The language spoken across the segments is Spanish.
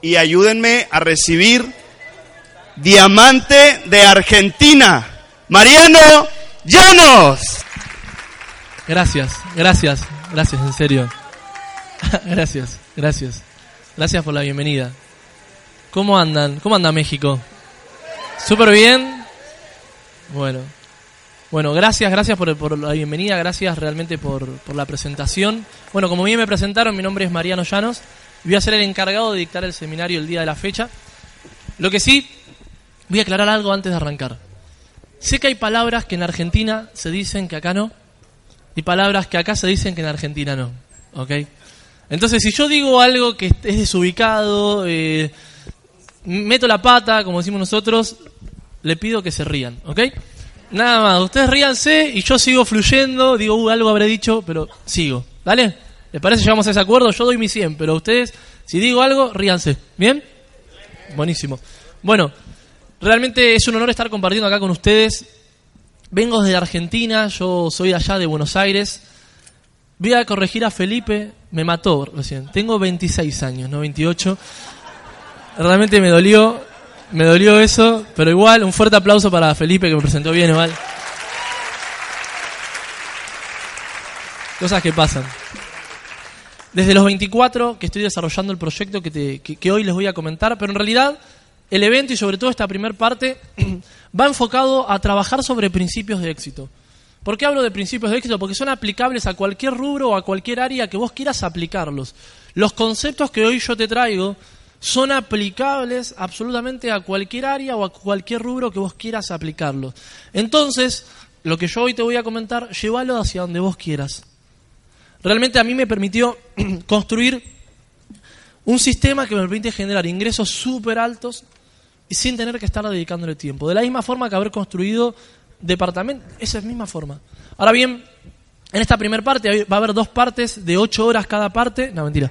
y ayúdenme a recibir Diamante de Argentina, Mariano Llanos. Gracias, gracias, gracias, en serio. gracias, gracias. Gracias por la bienvenida. ¿Cómo andan? ¿Cómo anda México? ¿Súper bien? Bueno. Bueno, gracias, gracias por, la bienvenida, gracias realmente por, la presentación. Bueno, como bien me presentaron, mi nombre es Mariano Llanos voy a ser el encargado de dictar el seminario el día de la fecha. Lo que sí, voy a aclarar algo antes de arrancar. Sé que hay palabras que en Argentina se dicen que acá no, y palabras que acá se dicen que en Argentina no. ¿Ok? Entonces, si yo digo algo que es desubicado, eh, meto la pata, como decimos nosotros, le pido que se rían, ¿ok? Nada más, ustedes ríanse y yo sigo fluyendo, digo, uh, algo habré dicho, pero sigo, ¿vale? ¿Les parece llegamos a ese acuerdo? Yo doy mi 100, pero ustedes, si digo algo, ríanse, ¿bien? Buenísimo. Bueno, realmente es un honor estar compartiendo acá con ustedes. Vengo desde Argentina, yo soy allá de Buenos Aires. Voy a corregir a Felipe, me mató recién. Tengo 26 años, no 28. Realmente me dolió, me dolió eso, pero igual un fuerte aplauso para Felipe que me presentó bien igual. Cosas que pasan. Desde los 24 que estoy desarrollando el proyecto que, que, hoy les voy a comentar, pero en realidad el evento y sobre todo esta primera parte va enfocado a trabajar sobre principios de éxito. ¿Por qué hablo de principios de éxito? Porque son aplicables a cualquier rubro o a cualquier área que vos quieras aplicarlos. Los conceptos que hoy yo te traigo son aplicables absolutamente a cualquier área o a cualquier rubro que vos quieras aplicarlo. Entonces, lo que yo hoy te voy a comentar, llévalo hacia donde vos quieras. Realmente a mí me permitió construir un sistema que me permite generar ingresos súper altos y sin tener que estar dedicándole tiempo. De la misma forma que haber construido departamentos, esa es misma forma. Ahora bien, en esta primera parte va a haber dos partes de ocho horas cada parte. No, mentira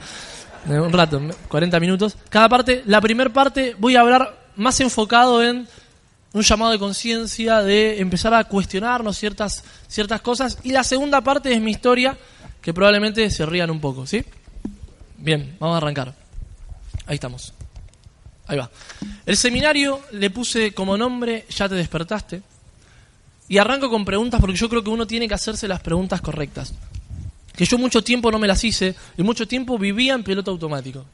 un rato, 40 minutos. Cada parte, la primera parte voy a hablar más enfocado en un llamado de conciencia, de empezar a cuestionarnos ciertas, ciertas cosas. Y la segunda parte es mi historia, que probablemente se rían un poco, ¿sí? Bien, vamos a arrancar. Ahí estamos. Ahí va. El seminario le puse como nombre Ya te despertaste. Y arranco con preguntas porque yo creo que uno tiene que hacerse las preguntas correctas que yo mucho tiempo no me las hice y mucho tiempo vivía en piloto automático.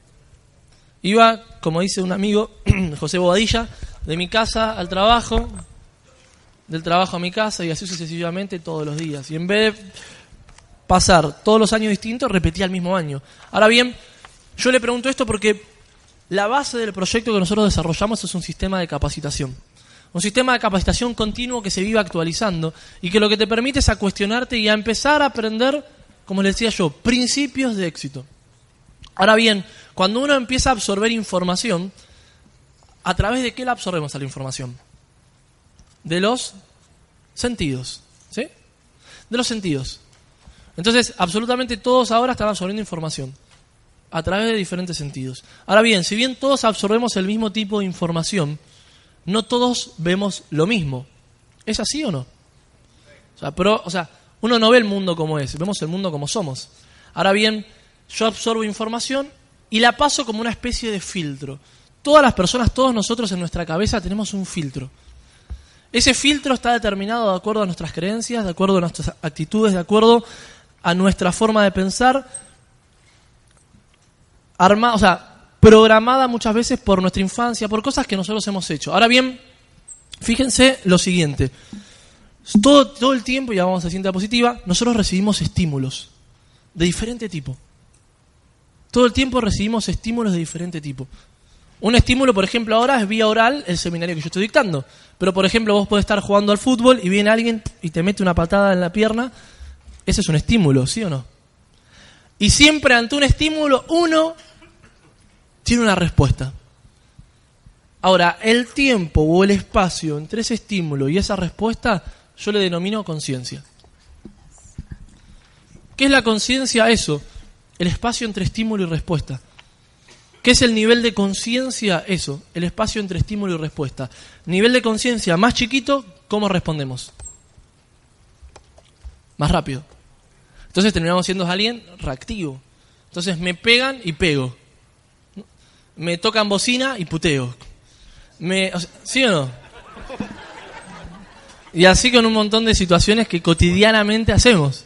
Iba, como dice un amigo, José Bobadilla, de mi casa al trabajo, del trabajo a mi casa y así sucesivamente todos los días. Y en vez de pasar todos los años distintos, repetía el mismo año. Ahora bien, yo le pregunto esto porque la base del proyecto que nosotros desarrollamos es un sistema de capacitación. Un sistema de capacitación continuo que se vive actualizando y que lo que te permite es a cuestionarte y a empezar a aprender como les decía yo, principios de éxito. Ahora bien, cuando uno empieza a absorber información, ¿a través de qué la absorbemos a la información? De los sentidos, ¿sí? De los sentidos. Entonces, absolutamente todos ahora están absorbiendo información a través de diferentes sentidos. Ahora bien, si bien todos absorbemos el mismo tipo de información, no todos vemos lo mismo. ¿Es así o no? O sea, pero, o sea uno no ve el mundo como es, vemos el mundo como somos. Ahora bien, yo absorbo información y la paso como una especie de filtro. Todas las personas, todos nosotros en nuestra cabeza tenemos un filtro. Ese filtro está determinado de acuerdo a nuestras creencias, de acuerdo a nuestras actitudes, de acuerdo a nuestra forma de pensar, armada, o sea, programada muchas veces por nuestra infancia, por cosas que nosotros hemos hecho. Ahora bien, fíjense lo siguiente. Todo, todo el tiempo, y vamos a la positiva, nosotros recibimos estímulos de diferente tipo. Todo el tiempo recibimos estímulos de diferente tipo. Un estímulo, por ejemplo, ahora es vía oral el seminario que yo estoy dictando. Pero, por ejemplo, vos podés estar jugando al fútbol y viene alguien y te mete una patada en la pierna. Ese es un estímulo, ¿sí o no? Y siempre ante un estímulo, uno tiene una respuesta. Ahora, el tiempo o el espacio entre ese estímulo y esa respuesta yo le denomino conciencia. ¿Qué es la conciencia? Eso, el espacio entre estímulo y respuesta. ¿Qué es el nivel de conciencia? Eso, el espacio entre estímulo y respuesta. Nivel de conciencia más chiquito, ¿cómo respondemos? Más rápido. Entonces terminamos siendo alguien reactivo. Entonces me pegan y pego. me tocan bocina y puteo. Me, o sea, ¿Sí o no? Y así con un montón de situaciones que cotidianamente hacemos.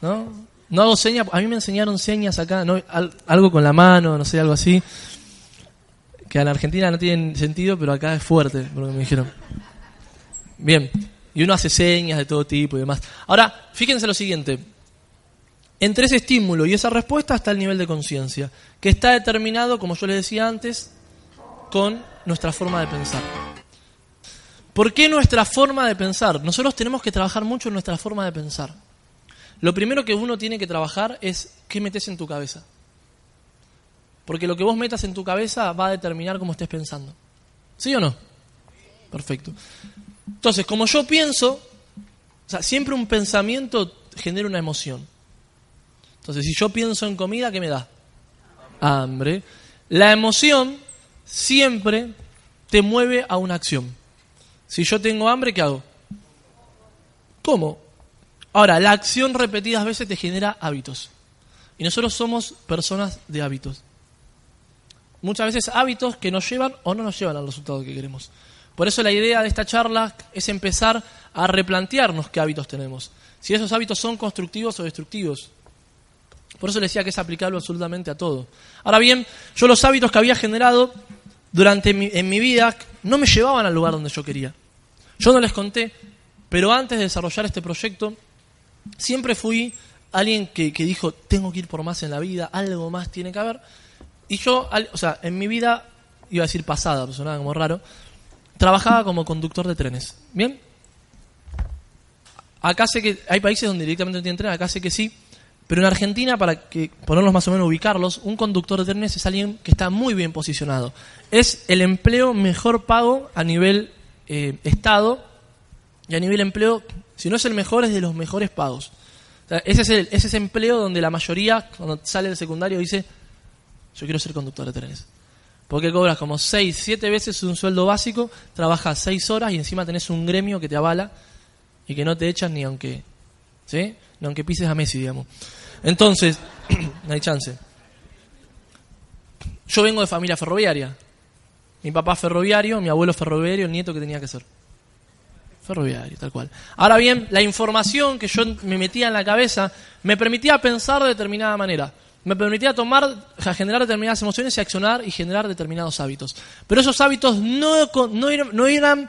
¿No? No hago señas, a mí me enseñaron señas acá, ¿no? Al- algo con la mano, no sé, algo así. Que en la Argentina no tienen sentido, pero acá es fuerte, por lo que me dijeron. Bien, y uno hace señas de todo tipo y demás. Ahora, fíjense lo siguiente. Entre ese estímulo y esa respuesta está el nivel de conciencia, que está determinado, como yo les decía antes, con nuestra forma de pensar. ¿Por qué nuestra forma de pensar? Nosotros tenemos que trabajar mucho en nuestra forma de pensar. Lo primero que uno tiene que trabajar es qué metes en tu cabeza. Porque lo que vos metas en tu cabeza va a determinar cómo estés pensando. ¿Sí o no? Perfecto. Entonces, como yo pienso, o sea, siempre un pensamiento genera una emoción. Entonces, si yo pienso en comida, ¿qué me da? Hambre. La emoción siempre te mueve a una acción. Si yo tengo hambre, ¿qué hago? ¿Cómo? Ahora, la acción repetidas veces te genera hábitos. Y nosotros somos personas de hábitos. Muchas veces hábitos que nos llevan o no nos llevan al resultado que queremos. Por eso la idea de esta charla es empezar a replantearnos qué hábitos tenemos. Si esos hábitos son constructivos o destructivos. Por eso le decía que es aplicable absolutamente a todo. Ahora bien, yo los hábitos que había generado durante mi, en mi vida no me llevaban al lugar donde yo quería. Yo no les conté, pero antes de desarrollar este proyecto, siempre fui alguien que, que dijo, tengo que ir por más en la vida, algo más tiene que haber. Y yo, al- o sea, en mi vida, iba a decir pasada, pero sonaba como raro, trabajaba como conductor de trenes. ¿Bien? Acá sé que hay países donde directamente no tienen tren, acá sé que sí. Pero en Argentina, para que ponerlos más o menos ubicarlos, un conductor de trenes es alguien que está muy bien posicionado. Es el empleo mejor pago a nivel eh, Estado y a nivel empleo, si no es el mejor, es de los mejores pagos. O sea, ese, es el, ese es ese empleo donde la mayoría, cuando sale del secundario, dice, yo quiero ser conductor de trenes. Porque cobras como 6, 7 veces un sueldo básico, trabajas 6 horas y encima tenés un gremio que te avala y que no te echan ni aunque, ¿sí? Aunque pises a Messi, digamos. Entonces, no hay chance. Yo vengo de familia ferroviaria. Mi papá ferroviario, mi abuelo ferroviario, el nieto que tenía que ser. Ferroviario, tal cual. Ahora bien, la información que yo me metía en la cabeza me permitía pensar de determinada manera. Me permitía tomar, generar determinadas emociones y accionar y generar determinados hábitos. Pero esos hábitos no, no, no eran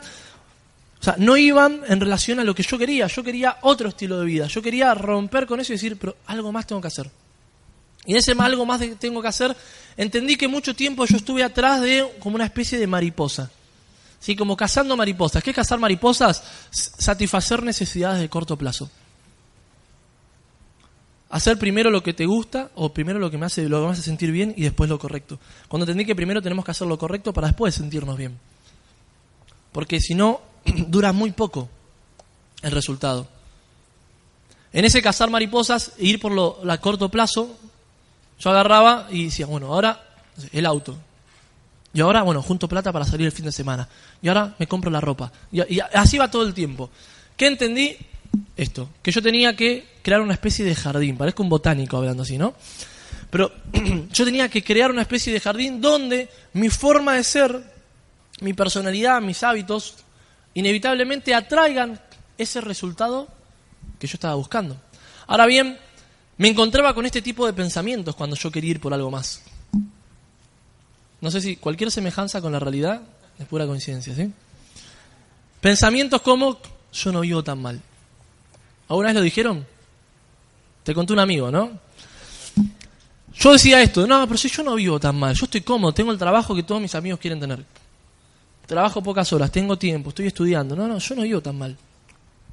o sea, no iban en relación a lo que yo quería. Yo quería otro estilo de vida. Yo quería romper con eso y decir, pero algo más tengo que hacer. Y en ese algo más que tengo que hacer, entendí que mucho tiempo yo estuve atrás de como una especie de mariposa. ¿Sí? Como cazando mariposas. ¿Qué es cazar mariposas? Satisfacer necesidades de corto plazo. Hacer primero lo que te gusta o primero lo que me hace, lo que me hace sentir bien y después lo correcto. Cuando entendí que primero tenemos que hacer lo correcto para después sentirnos bien. Porque si no, dura muy poco el resultado. En ese cazar mariposas e ir por lo a corto plazo, yo agarraba y decía, bueno, ahora el auto. Y ahora, bueno, junto plata para salir el fin de semana. Y ahora me compro la ropa. Y, y así va todo el tiempo. ¿Qué entendí? Esto, que yo tenía que crear una especie de jardín. Parezco un botánico hablando así, ¿no? Pero yo tenía que crear una especie de jardín donde mi forma de ser, mi personalidad, mis hábitos, inevitablemente atraigan ese resultado que yo estaba buscando. Ahora bien, me encontraba con este tipo de pensamientos cuando yo quería ir por algo más. No sé si cualquier semejanza con la realidad es pura coincidencia, ¿sí? Pensamientos como yo no vivo tan mal. ¿Alguna vez lo dijeron? Te conté un amigo, ¿no? Yo decía esto, no, pero si yo no vivo tan mal, yo estoy cómodo, tengo el trabajo que todos mis amigos quieren tener. Trabajo pocas horas, tengo tiempo, estoy estudiando. No, no, yo no vivo tan mal.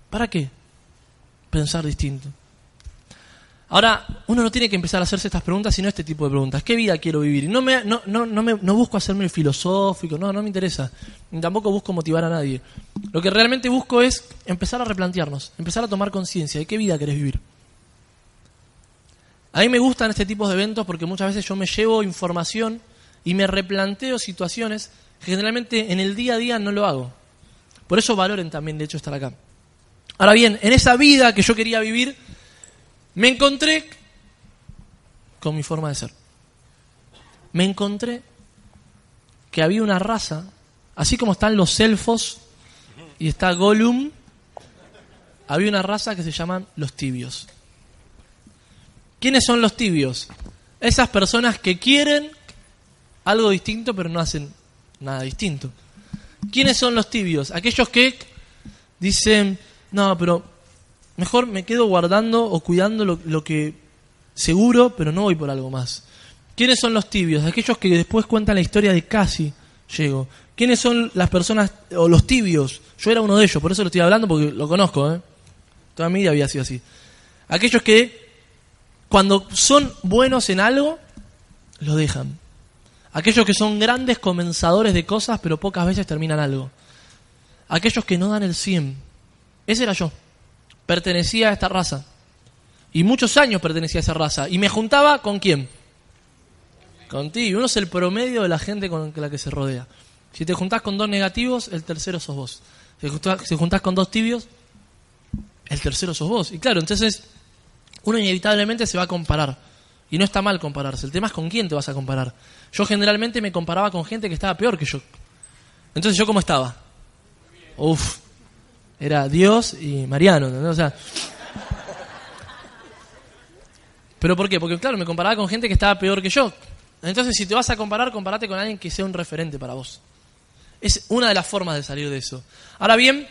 ¿Para qué? Pensar distinto. Ahora, uno no tiene que empezar a hacerse estas preguntas, sino este tipo de preguntas. ¿Qué vida quiero vivir? No, me, no, no, no, me, no busco hacerme filosófico, no, no me interesa. Tampoco busco motivar a nadie. Lo que realmente busco es empezar a replantearnos, empezar a tomar conciencia de qué vida querés vivir. A mí me gustan este tipo de eventos porque muchas veces yo me llevo información y me replanteo situaciones que generalmente en el día a día no lo hago. Por eso valoren también, de hecho, estar acá. Ahora bien, en esa vida que yo quería vivir, me encontré con mi forma de ser. Me encontré que había una raza, así como están los elfos y está Gollum, había una raza que se llaman los tibios. ¿Quiénes son los tibios? Esas personas que quieren algo distinto pero no hacen nada distinto. ¿Quiénes son los tibios? Aquellos que dicen, no, pero mejor me quedo guardando o cuidando lo, lo que seguro, pero no voy por algo más. ¿Quiénes son los tibios? Aquellos que después cuentan la historia de casi llego. ¿Quiénes son las personas o los tibios? Yo era uno de ellos, por eso lo estoy hablando porque lo conozco. ¿eh? Toda mi vida había sido así. Aquellos que cuando son buenos en algo, lo dejan. Aquellos que son grandes comenzadores de cosas, pero pocas veces terminan algo. Aquellos que no dan el 100. Ese era yo. Pertenecía a esta raza. Y muchos años pertenecía a esa raza. Y me juntaba con quién? Contigo. Uno es el promedio de la gente con la que se rodea. Si te juntás con dos negativos, el tercero sos vos. Si te juntás con dos tibios, el tercero sos vos. Y claro, entonces uno inevitablemente se va a comparar. Y no está mal compararse. El tema es con quién te vas a comparar. Yo generalmente me comparaba con gente que estaba peor que yo. Entonces, ¿yo cómo estaba? Uf, era Dios y Mariano. ¿Pero por qué? Porque, claro, me comparaba con gente que estaba peor que yo. Entonces, si te vas a comparar, compárate con alguien que sea un referente para vos. Es una de las formas de salir de eso. Ahora bien,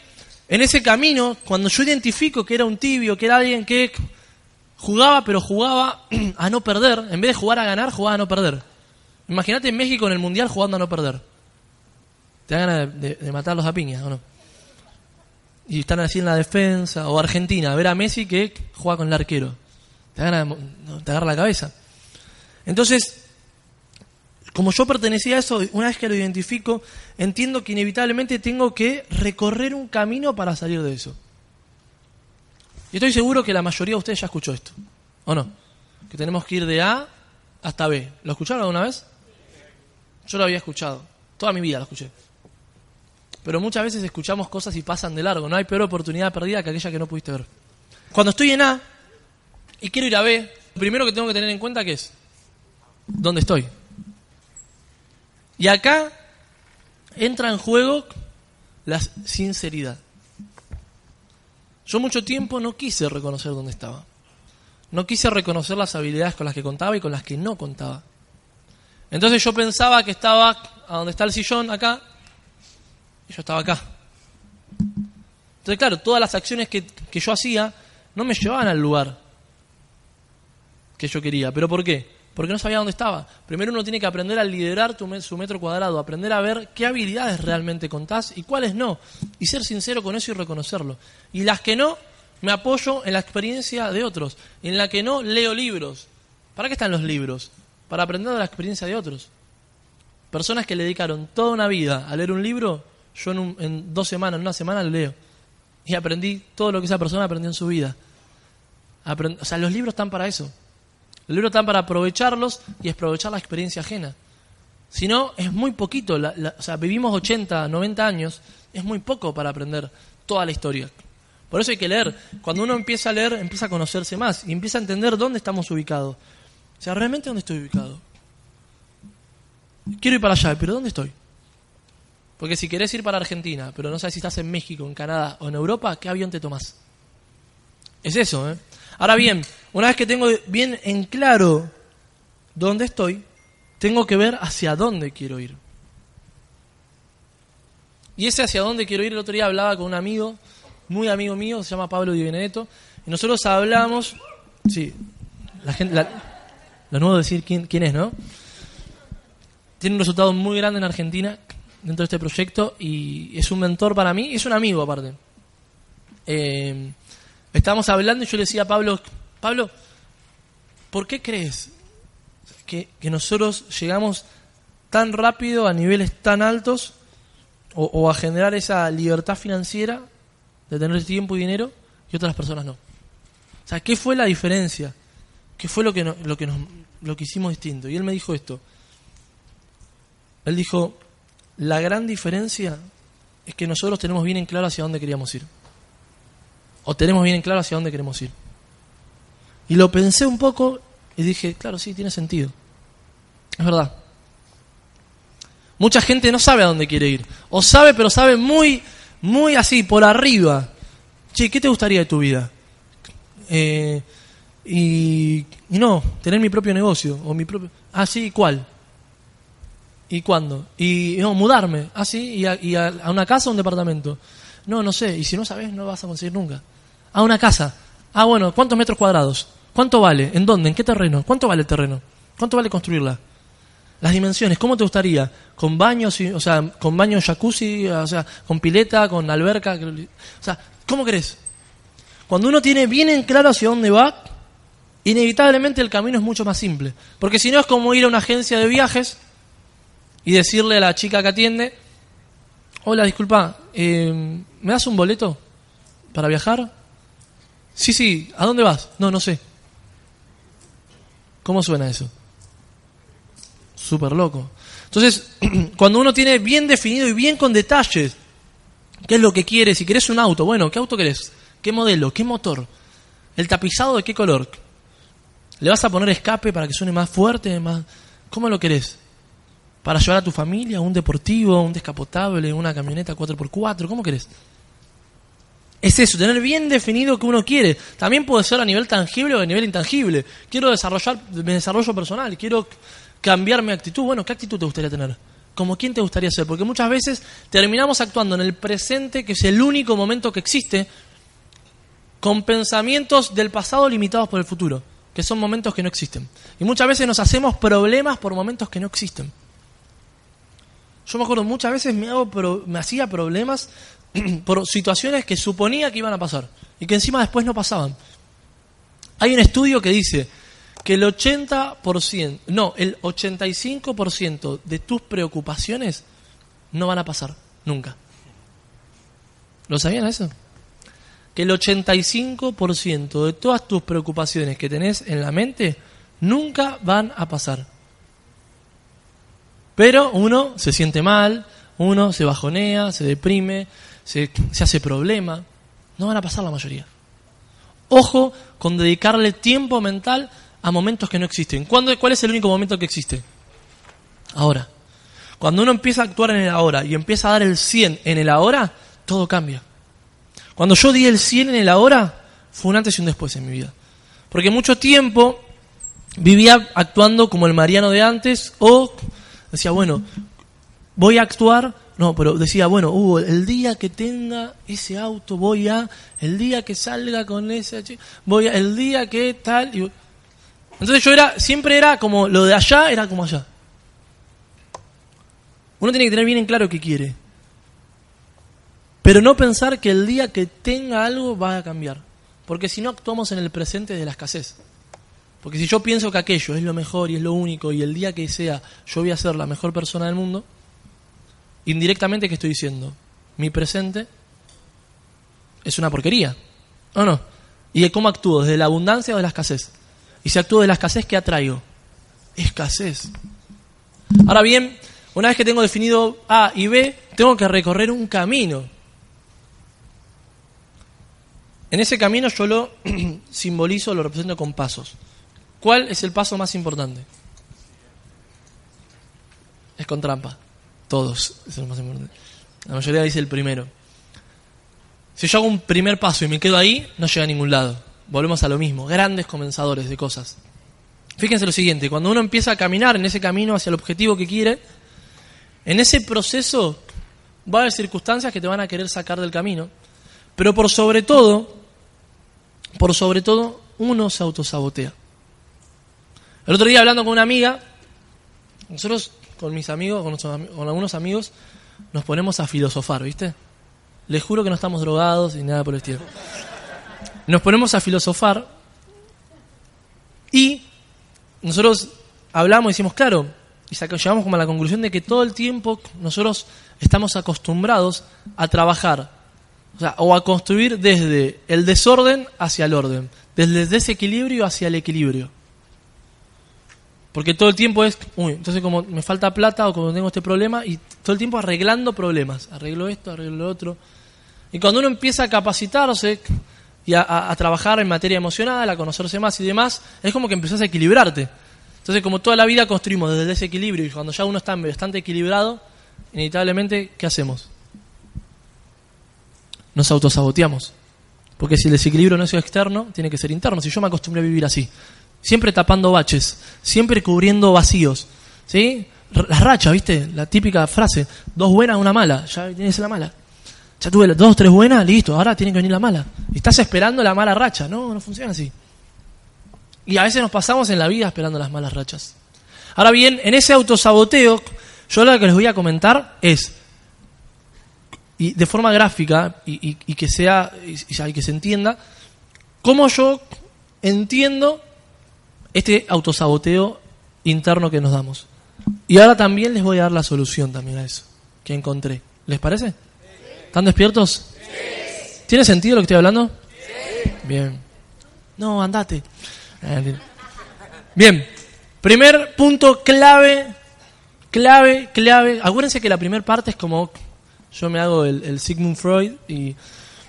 en ese camino, cuando yo identifico que era un tibio, que era alguien que jugaba, pero jugaba a no perder, en vez de jugar a ganar, jugaba a no perder. Imagínate México en el Mundial jugando a no perder. Te dan ganas de, matarlos a piñas, ¿o no? Y están así en la defensa. O Argentina, ver a Messi que juega con el arquero. Te, dan te agarra la cabeza. Entonces, como yo pertenecía a eso, una vez que lo identifico, entiendo que inevitablemente tengo que recorrer un camino para salir de eso. Y estoy seguro que la mayoría de ustedes ya escuchó esto, ¿o no? Que tenemos que ir de A hasta B. ¿Lo escucharon alguna vez? Yo lo había escuchado, toda mi vida lo escuché. Pero muchas veces escuchamos cosas y pasan de largo. No hay peor oportunidad perdida que aquella que no pudiste ver. Cuando estoy en A y quiero ir a B, lo primero que tengo que tener en cuenta que es dónde estoy. Y acá entra en juego la sinceridad. Yo mucho tiempo no quise reconocer dónde estaba. No quise reconocer las habilidades con las que contaba y con las que no contaba. Entonces yo pensaba que estaba a donde está el sillón, acá, y yo estaba acá. Entonces, claro, todas las acciones que, que yo hacía no me llevaban al lugar que yo quería. ¿Pero por qué? porque no sabía dónde estaba. Primero uno tiene que aprender a liderar tu, su metro cuadrado, aprender a ver qué habilidades realmente contás y cuáles no, y ser sincero con eso y reconocerlo. Y las que no, me apoyo en la experiencia de otros, en la que no leo libros. ¿Para qué están los libros? Para aprender de la experiencia de otros. Personas que le dedicaron toda una vida a leer un libro, yo en, en dos semanas, en una semana lo leo. Y aprendí todo lo que esa persona aprendió en su vida. o sea, los libros están para eso. El libro está para aprovecharlos y aprovechar la experiencia ajena. Si no, es muy poquito. o sea, vivimos 80, 90 años, es muy poco para aprender toda la historia. Por eso hay que leer. Cuando uno empieza a leer, empieza a conocerse más y empieza a entender dónde estamos ubicados. Sea, realmente dónde estoy ubicado. Quiero ir para allá, pero ¿dónde estoy? Porque si querés ir para Argentina, pero no sabes si estás en México, en Canadá o en Europa, ¿qué avión te tomás? Es eso, ¿eh? Ahora bien, una vez que tengo bien en claro dónde estoy, tengo que ver hacia dónde quiero ir. Y ese hacia dónde quiero ir, el otro día hablaba con un amigo, muy amigo mío, se llama Pablo Di Benedetto, y nosotros hablamos, sí, la gente, lo nuevo decir quién, quién es, ¿no? Tiene un resultado muy grande en Argentina dentro de este proyecto y es un mentor para mí, y es un amigo aparte. Eh, estábamos hablando y yo le decía a Pablo, Pablo, ¿por qué crees que, nosotros llegamos tan rápido a niveles tan altos o, a generar esa libertad financiera de tener tiempo y dinero y otras personas no? O sea, ¿qué fue la diferencia? ¿Qué fue lo que, lo, que nos, lo que hicimos distinto? Y él me dijo esto. Él dijo, la gran diferencia es que nosotros tenemos bien en claro hacia dónde queríamos ir. O tenemos bien en claro hacia dónde queremos ir. Y lo pensé un poco y dije, claro, sí, tiene sentido. Es verdad. Mucha gente no sabe a dónde quiere ir. O sabe, pero sabe muy, muy así, por arriba. Che, ¿qué te gustaría de tu vida? Eh, y, no, tener mi propio negocio. O mi propio... Ah, sí, ¿cuál? ¿Y cuándo? Y no, mudarme. Ah, sí, y, a, y a- a una casa o un departamento. No, no sé. Y si no sabes, no vas a conseguir nunca. A una casa. Ah, bueno, ¿cuántos metros cuadrados? ¿Cuánto vale? ¿En dónde? ¿En qué terreno? ¿Cuánto vale el terreno? ¿Cuánto vale construirla? Las dimensiones, ¿cómo te gustaría? ¿Con baños, o sea, con baño jacuzzi, o sea, con pileta, con alberca? O sea, ¿cómo querés? Cuando uno tiene bien en claro hacia dónde va, inevitablemente el camino es mucho más simple. Porque si no es como ir a una agencia de viajes y decirle a la chica que atiende, hola, disculpa, eh, ¿me das un boleto para viajar? Sí, sí, ¿a dónde vas? No, no sé. ¿Cómo suena eso? Súper loco. Entonces, cuando uno tiene bien definido y bien con detalles qué es lo que quieres, si querés un auto, bueno, ¿qué auto querés? ¿Qué modelo? ¿Qué motor? ¿El tapizado de qué color? ¿Le vas a poner escape para que suene más fuerte? Más... ¿Cómo lo querés? ¿Para llevar a tu familia? ¿Un deportivo? ¿Un descapotable? ¿Una camioneta 4x4? ¿Cómo querés? Es eso, tener bien definido qué uno quiere. También puede ser a nivel tangible o a nivel intangible. Quiero desarrollar mi desarrollo personal, quiero cambiar mi actitud. Bueno, ¿qué actitud te gustaría tener? ¿Como quién te gustaría ser? Porque muchas veces terminamos actuando en el presente, que es el único momento que existe, con pensamientos del pasado limitados por el futuro, que son momentos que no existen. Y muchas veces nos hacemos problemas por momentos que no existen. Yo me acuerdo muchas veces me, hago me hacía problemas por situaciones que suponía que iban a pasar y que encima después no pasaban. Hay un estudio que dice que el 80%, no, el 85% de tus preocupaciones no van a pasar nunca. ¿Lo sabían eso? Que el 85% de todas tus preocupaciones que tenés en la mente nunca van a pasar. Pero uno se siente mal, uno se bajonea, se deprime, se, hace problema. No van a pasar la mayoría. Ojo con dedicarle tiempo mental a momentos que no existen. ¿Cuándo, ¿Cuál es el único momento que existe? Ahora. Cuando uno empieza a actuar en el ahora y empieza a dar el 100 en el ahora, todo cambia. Cuando yo di el 100 en el ahora, fue un antes y un después en mi vida. Porque mucho tiempo vivía actuando como el Mariano de antes o decía, bueno, voy a actuar, no, pero decía, bueno, el día que tenga ese auto voy a, el día que salga con ese, voy a, el día que tal. y- Entonces yo era, siempre era como, lo de allá era como allá. Uno tiene que tener bien en claro qué quiere. Pero no pensar que el día que tenga algo va a cambiar. Porque si no actuamos en el presente de la escasez. Porque si yo pienso que aquello es lo mejor y es lo único y el día que sea yo voy a ser la mejor persona del mundo, indirectamente ¿qué estoy diciendo? Mi presente es una porquería. ¿O no? ¿Y de cómo actúo? ¿Desde la abundancia o de la escasez? Y si actúo de la escasez, ¿qué atraigo? Escasez. Ahora bien, una vez que tengo definido A y B, tengo que recorrer un camino. En ese camino yo lo simbolizo, lo represento con pasos. ¿Cuál es el paso más importante? Es con trampa. Todos. Es el más importante. La mayoría dice el primero. Si yo hago un primer paso y me quedo ahí, no llega a ningún lado. Volvemos a lo mismo. Grandes comenzadores de cosas. Fíjense lo siguiente. Cuando uno empieza a caminar en ese camino hacia el objetivo que quiere, en ese proceso va a haber circunstancias que te van a querer sacar del camino. Pero por sobre todo, por sobre todo, uno se autosabotea. El otro día hablando con una amiga, nosotros con mis amigos, con, nuestros con algunos amigos, nos ponemos a filosofar, ¿viste? Les juro que no estamos drogados y nada por el estilo. Nos ponemos a filosofar y nosotros hablamos y decimos, claro, y llegamos como a la conclusión de que todo el tiempo nosotros estamos acostumbrados a trabajar, o sea, o a construir desde el desorden hacia el orden, desde el desequilibrio hacia el equilibrio. Porque todo el tiempo es, uy, entonces como me falta plata o como tengo este problema, y todo el tiempo arreglando problemas. Arreglo esto, arreglo lo otro. Y cuando uno empieza a capacitarse y a, a- trabajar en materia emocional, a conocerse más y demás, es como que empezás a equilibrarte. Entonces, como toda la vida construimos desde el desequilibrio y cuando ya uno está bastante equilibrado, inevitablemente, ¿qué hacemos? Nos autosaboteamos. Porque si el desequilibrio no es externo, tiene que ser interno. Si yo me acostumbré a vivir así, siempre tapando baches, siempre cubriendo vacíos, ¿sí? Las rachas, ¿viste? La típica frase, dos buenas, una mala, ya tienes la mala. Ya tuve dos, tres buenas, listo, ahora tiene que venir la mala. Estás esperando la mala racha, no, no funciona así. Y a veces nos pasamos en la vida esperando las malas rachas. Ahora bien, en ese autosaboteo, yo lo que les voy a comentar es, y de forma gráfica, y, que sea, y, que se entienda, cómo yo entiendo este autosaboteo interno que nos damos. Y ahora también les voy a dar la solución también a eso que encontré. ¿Les parece? ¿Están despiertos? ¿Tiene sentido lo que estoy hablando? Bien. No, andate. Bien, primer punto clave, clave, clave. Acuérdense que la primera parte es como yo me hago el, Sigmund Freud y...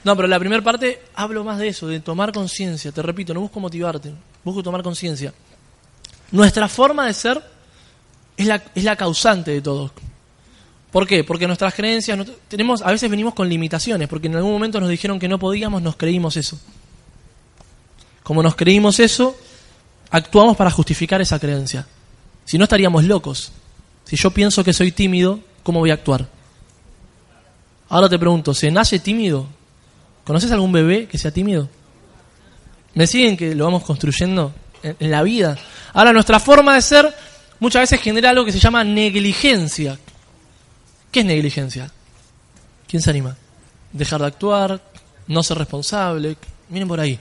No, pero la primera parte hablo más de eso, de tomar conciencia. Te repito, no busco motivarte, busco tomar conciencia. Nuestra forma de ser es la, es la causante de todo. ¿Por qué? Porque nuestras creencias, tenemos, a veces venimos con limitaciones, porque en algún momento nos dijeron que no podíamos, nos creímos eso. Como nos creímos eso, actuamos para justificar esa creencia. Si no estaríamos locos. Si yo pienso que soy tímido, ¿cómo voy a actuar? Ahora te pregunto, ¿se nace tímido? ¿Conoces algún bebé que sea tímido? ¿Me siguen que lo vamos construyendo en, la vida? Ahora, nuestra forma de ser muchas veces genera algo que se llama negligencia. ¿Qué es negligencia? ¿Quién se anima? Dejar de actuar, no ser responsable. Miren por ahí.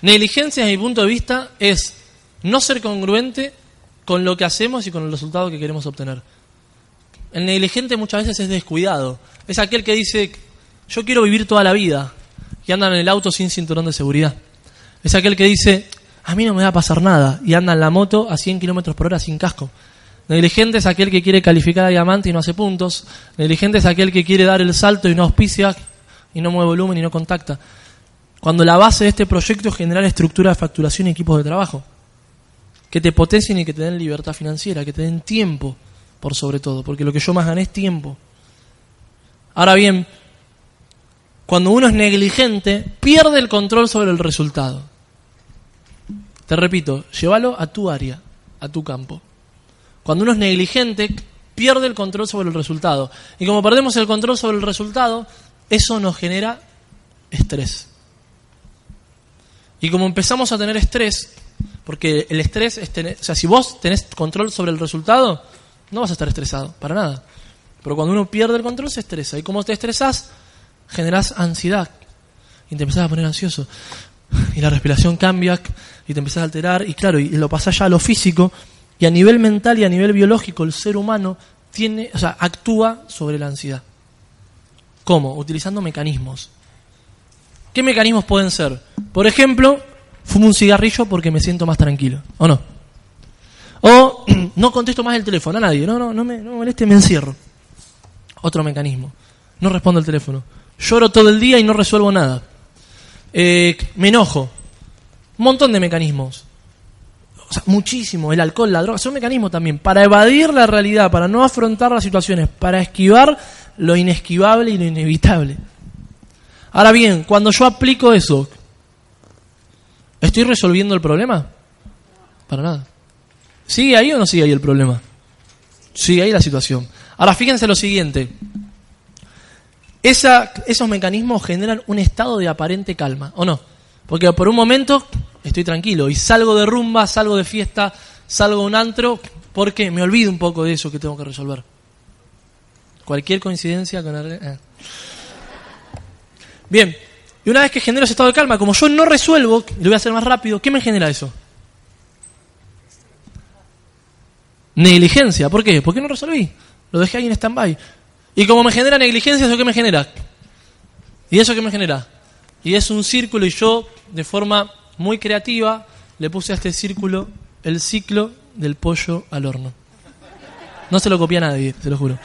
Negligencia, desde mi punto de vista, es no ser congruente con lo que hacemos y con el resultado que queremos obtener. El negligente muchas veces es descuidado. Es aquel que dice, yo quiero vivir toda la vida y anda en el auto sin cinturón de seguridad. Es aquel que dice, a mí no me va a pasar nada y anda en la moto a 100 kilómetros por hora sin casco. Negligente es aquel que quiere calificar a diamante y no hace puntos. Negligente es aquel que quiere dar el salto y no auspicia y no mueve volumen y no contacta. Cuando la base de este proyecto es generar estructura de facturación y equipos de trabajo. Que te potencien y que te den libertad financiera, que te den tiempo por sobre todo, porque lo que yo más gané es tiempo. Ahora bien, cuando uno es negligente, pierde el control sobre el resultado. Te repito, llévalo a tu área, a tu campo. Cuando uno es negligente, pierde el control sobre el resultado. Y como perdemos el control sobre el resultado, eso nos genera estrés. Y como empezamos a tener estrés, porque el estrés es tener, o sea, si vos tenés control sobre el resultado, no vas a estar estresado, para nada. Pero cuando uno pierde el control se estresa. Y como te estresás, generás ansiedad. Y te empezás a poner ansioso. Y la respiración cambia y te empezás a alterar. Y claro, y lo pasás ya a lo físico. Y a nivel mental y a nivel biológico, el ser humano tiene, o sea, actúa sobre la ansiedad. ¿Cómo? Utilizando mecanismos. ¿Qué mecanismos pueden ser? Por ejemplo, fumo un cigarrillo porque me siento más tranquilo, ¿o no? O no contesto más el teléfono a nadie, no, no, no me, no moleste, me encierro. Otro mecanismo. No respondo el teléfono. Lloro todo el día y no resuelvo nada. Eh, me enojo. Un montón de mecanismos. O sea, muchísimo. El alcohol, la droga, son mecanismos también. Para evadir la realidad, para no afrontar las situaciones, para esquivar lo inesquivable y lo inevitable. Ahora bien, cuando yo aplico eso, ¿estoy resolviendo el problema? Para nada. ¿Sigue ahí o no sigue ahí el problema? Sigue ahí la situación. Ahora fíjense lo siguiente. esos mecanismos generan un estado de aparente calma, ¿o no? Porque por un momento estoy tranquilo y salgo de rumba, salgo de fiesta, salgo de un antro, porque me olvido un poco de eso que tengo que resolver. Cualquier coincidencia con... Eh. Bien, y una vez que genero ese estado de calma, como yo no resuelvo, lo voy a hacer más rápido, ¿qué me genera eso? Negligencia. ¿Por qué? Porque no resolví. Lo dejé ahí en stand-by. Y como me genera negligencia, ¿eso qué me genera? ¿Y eso qué me genera? Y es un círculo y yo, de forma muy creativa, le puse a este círculo el ciclo del pollo al horno. No se lo copia a nadie, se lo juro.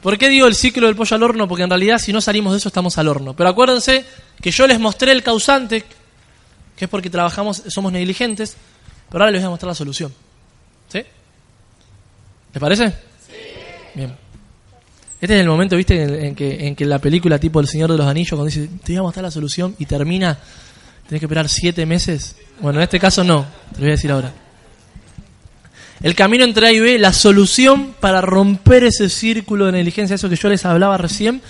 ¿Por qué digo el ciclo del pollo al horno? Porque en realidad si no salimos de eso estamos al horno. Pero acuérdense que yo les mostré el causante, que es porque trabajamos, somos negligentes, pero ahora les voy a mostrar la solución. ¿Sí? ¿Les parece? Sí. Bien. Este es el momento, viste, en, en que, en que la película tipo El Señor de los Anillos, cuando dice, te voy a mostrar la solución y termina, tenés que esperar siete meses. Bueno, en este caso no, te lo voy a decir ahora. El camino entre A y B, la solución para romper ese círculo de negligencia, eso que yo les hablaba recién,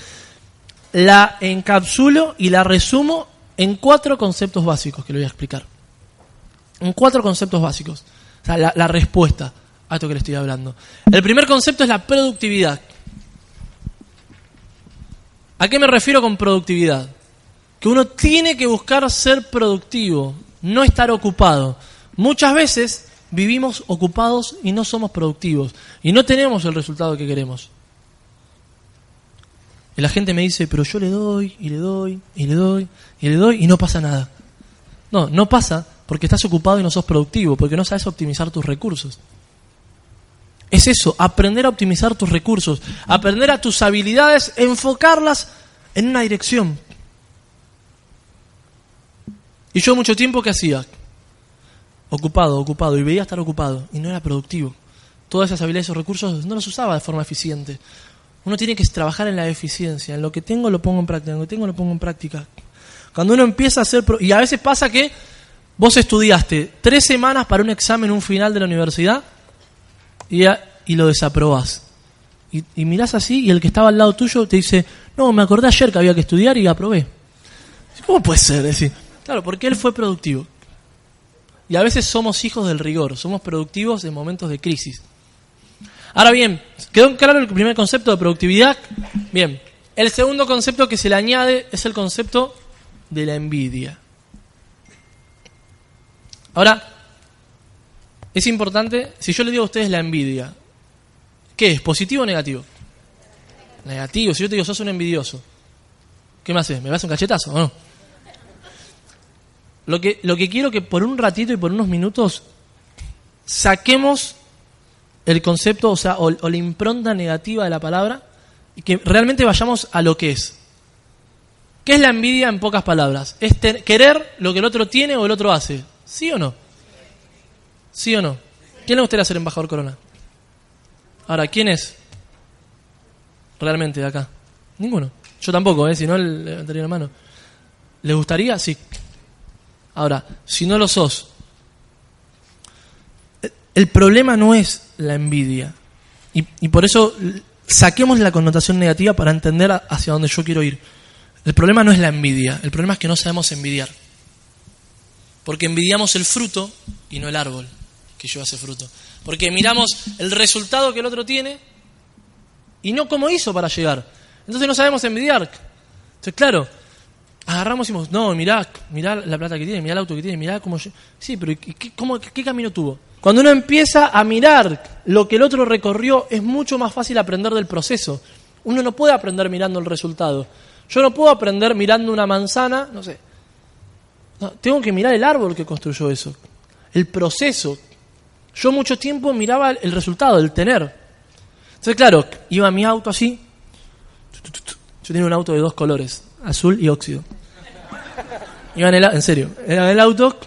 la encapsulo y la resumo en cuatro conceptos básicos que le voy a explicar. En cuatro conceptos básicos. O sea, la, respuesta a esto que le estoy hablando. El primer concepto es la productividad. ¿A qué me refiero con productividad? Que uno tiene que buscar ser productivo, no estar ocupado. Muchas veces vivimos ocupados y no somos productivos y no tenemos el resultado que queremos. Y la gente me dice, pero yo le doy y le doy y le doy y le doy y no pasa nada. No, no pasa porque estás ocupado y no sos productivo, porque no sabes optimizar tus recursos. Es eso, aprender a optimizar tus recursos, aprender a tus habilidades, enfocarlas en una dirección. Y yo mucho tiempo que hacía, ocupado, ocupado, y veía estar ocupado, y no era productivo. Todas esas habilidades o recursos no los usaba de forma eficiente. Uno tiene que trabajar en la eficiencia, en lo que tengo lo pongo en práctica, en lo que tengo lo pongo en práctica. Cuando uno empieza a hacer... Y a veces pasa que vos estudiaste tres semanas para un examen, un final de la universidad, y, y lo desaprobás. Y, y mirás así y el que estaba al lado tuyo te dice, no, me acordé ayer que había que estudiar y aprobé. ¿Cómo puede ser? Decir, claro, porque él fue productivo. Y a veces somos hijos del rigor, somos productivos en momentos de crisis. Ahora bien, ¿quedó claro el primer concepto de productividad? Bien, el segundo concepto que se le añade es el concepto de la envidia. Ahora, es importante, si yo le digo a ustedes la envidia, ¿qué es? ¿Positivo o negativo? Negativo, si yo te digo sos un envidioso, ¿qué me haces? ¿Me vas un cachetazo o no? Lo que, lo que quiero que por un ratito y por unos minutos saquemos el concepto, o sea, o, la impronta negativa de la palabra, y que realmente vayamos a lo que es. ¿Qué es la envidia en pocas palabras? Es querer lo que el otro tiene o el otro hace. ¿Sí o no? ¿Sí o no? ¿Quién le gustaría ser embajador Corona? Ahora, ¿quién es? Realmente de acá. Ninguno. Yo tampoco, ¿eh? si no, le- levantaría la mano. ¿Les gustaría? Sí. Ahora, si no lo sos, el- problema no es la envidia. Y, y por eso saquemos la connotación negativa para entender hacia dónde yo quiero ir. El problema no es la envidia, el problema es que no sabemos envidiar. Porque envidiamos el fruto y no el árbol que lleva ese fruto. Porque miramos el resultado que el otro tiene y no cómo hizo para llegar. Entonces no sabemos envidiar. Entonces, claro, agarramos y decimos, no, mirá, mirá la plata que tiene, mirá el auto que tiene, mirá cómo... lle-". Sí, pero ¿y qué, cómo- qué camino tuvo? Cuando uno empieza a mirar lo que el otro recorrió, es mucho más fácil aprender del proceso. Uno no puede aprender mirando el resultado. Yo no puedo aprender mirando una manzana, no sé. Tengo que mirar el árbol que construyó eso, el proceso. Yo mucho tiempo miraba el resultado, el tener. Entonces, claro, iba mi auto así. Yo tenía un auto de dos colores, azul y óxido. Iba en el, en serio, era en el auto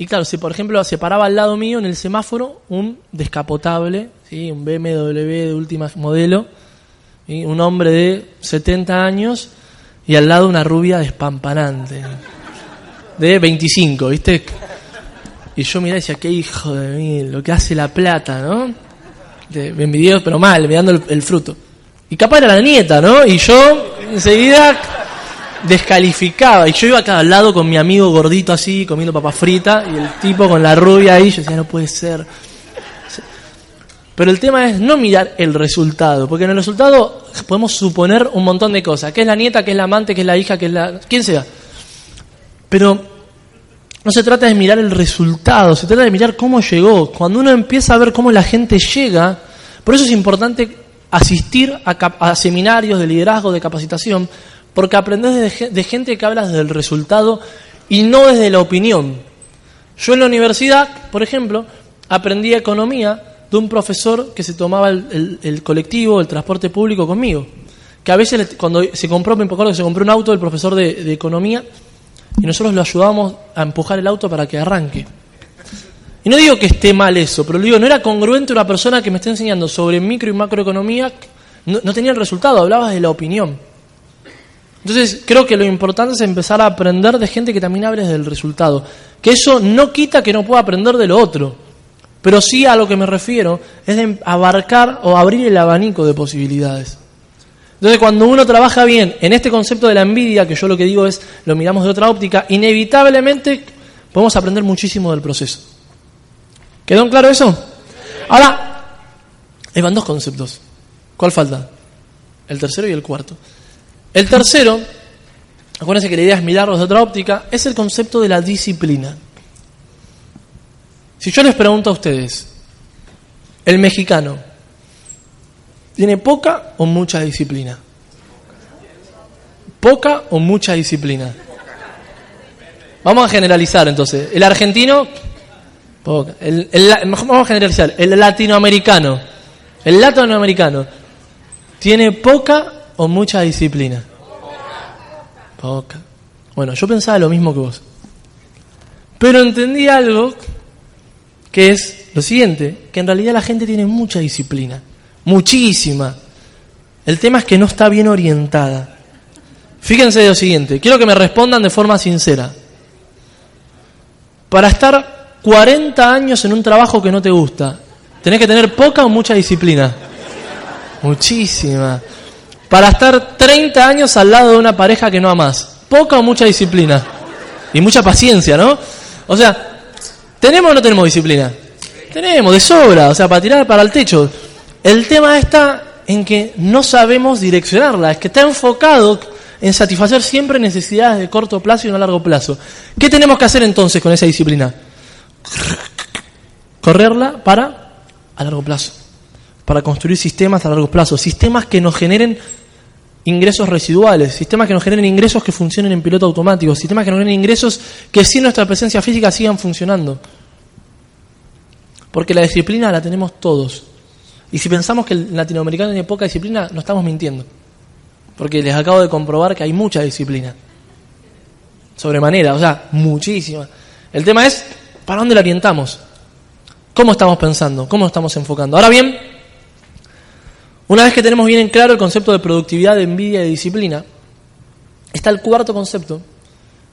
y claro, si por ejemplo se paraba al lado mío en el semáforo un descapotable, ¿sí? un BMW de última modelo, ¿sí? un hombre de 70 años y al lado una rubia despampanante, de 25, ¿viste? Y yo miraba y decía, qué hijo de mí, lo que hace la plata, ¿no? De, me pero mal, mirando el, fruto. Y capaz era la nieta, ¿no? Y yo enseguida descalificaba. Y yo iba acá al lado con mi amigo gordito así, comiendo papas fritas, y el tipo con la rubia ahí, yo decía, no puede ser. Pero el tema es no mirar el resultado, porque en el resultado podemos suponer un montón de cosas. ¿Qué es la nieta? ¿Qué es la amante? ¿Qué es la hija? ¿Qué es la... quien sea? Pero no se trata de mirar el resultado, se trata de mirar cómo llegó. Cuando uno empieza a ver cómo la gente llega, por eso es importante asistir a, a seminarios de liderazgo, de capacitación, porque aprendes de, de gente que habla desde el resultado y no desde la opinión. Yo en la universidad, por ejemplo, aprendí economía de un profesor que se tomaba el, colectivo, el transporte público conmigo. Que a veces, cuando se compró, me acuerdo que se compró un auto, el profesor de economía, y nosotros lo ayudábamos a empujar el auto para que arranque. Y no digo que esté mal eso, pero digo, no era congruente una persona que me esté enseñando sobre micro y macroeconomía, no, no tenía el resultado, hablabas de la opinión. Entonces, creo que lo importante es empezar a aprender de gente que también hable del resultado. Que eso no quita que no pueda aprender de lo otro. Pero sí a lo que me refiero es de abarcar o abrir el abanico de posibilidades. Entonces, cuando uno trabaja bien en este concepto de la envidia, que yo lo que digo es, lo miramos de otra óptica, inevitablemente podemos aprender muchísimo del proceso. ¿Quedó claro eso? Ahora, van dos conceptos. ¿Cuál falta? El tercero y el cuarto. El tercero, acuérdense que la idea es mirarlos de otra óptica, es el concepto de la disciplina. Si yo les pregunto a ustedes, ¿el mexicano tiene poca o mucha disciplina? ¿Poca o mucha disciplina? Vamos a generalizar entonces. ¿El argentino? Poca. El, vamos a generalizar. ¿El latinoamericano? ¿El latinoamericano tiene poca o mucha disciplina? Poca. Bueno, yo pensaba lo mismo que vos. Pero entendí algo que es lo siguiente, que en realidad la gente tiene mucha disciplina, muchísima. El tema es que no está bien orientada. Fíjense lo siguiente, quiero que me respondan de forma sincera. Para estar 40 años en un trabajo que no te gusta, ¿tenés que tener poca o mucha disciplina? Muchísima para estar 30 años al lado de una pareja que no amas? ¿Poca o mucha disciplina? Y mucha paciencia, ¿no? O sea, ¿tenemos o no tenemos disciplina? Tenemos, de sobra, o sea, para tirar para el techo. El tema está en que no sabemos direccionarla, es que está enfocado en satisfacer siempre necesidades de corto plazo y no a largo plazo. ¿Qué tenemos que hacer entonces con esa disciplina? Correrla para a largo plazo, para construir sistemas a largo plazo, sistemas que nos generen ingresos residuales, sistemas que nos generen ingresos que funcionen en piloto automático, sistemas que nos generen ingresos que sin nuestra presencia física sigan funcionando. Porque la disciplina la tenemos todos. Y si pensamos que el latinoamericano tiene poca disciplina, no estamos mintiendo. Porque les acabo de comprobar que hay mucha disciplina. Sobremanera, o sea, muchísima. El tema es, ¿para dónde la orientamos? ¿Cómo estamos pensando? ¿Cómo estamos enfocando? Ahora bien, una vez que tenemos bien en claro el concepto de productividad, de envidia y de disciplina, está el cuarto concepto,